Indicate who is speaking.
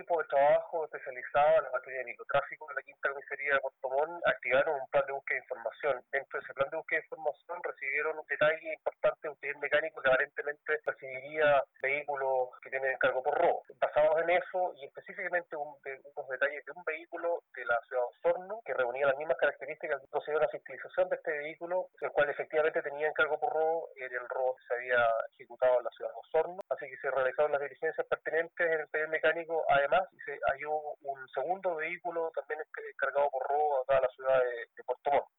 Speaker 1: equipo de trabajo especializado en la materia de microtráfico de la quinta comisaría de Puerto Montt activaron un plan de búsqueda de información. Dentro de ese plan de búsqueda de información recibieron un detalle importante de un taller mecánico que aparentemente recibiría vehículos que tienen cargo por robo. Basados en eso y específicamente un, de, unos detalles de un vehículo de la ciudad de Osorno que reunía las mismas características, procedió a la fiscalización de este vehículo, el cual efectivamente tenía encargo por robo, era el robo que se había ejecutado en la ciudad de Osorno, así que se realizaron las diligencias pertinentes en el taller mecánico, además se halló un segundo vehículo también cargado por robo acá a la ciudad de, de Puerto Montt.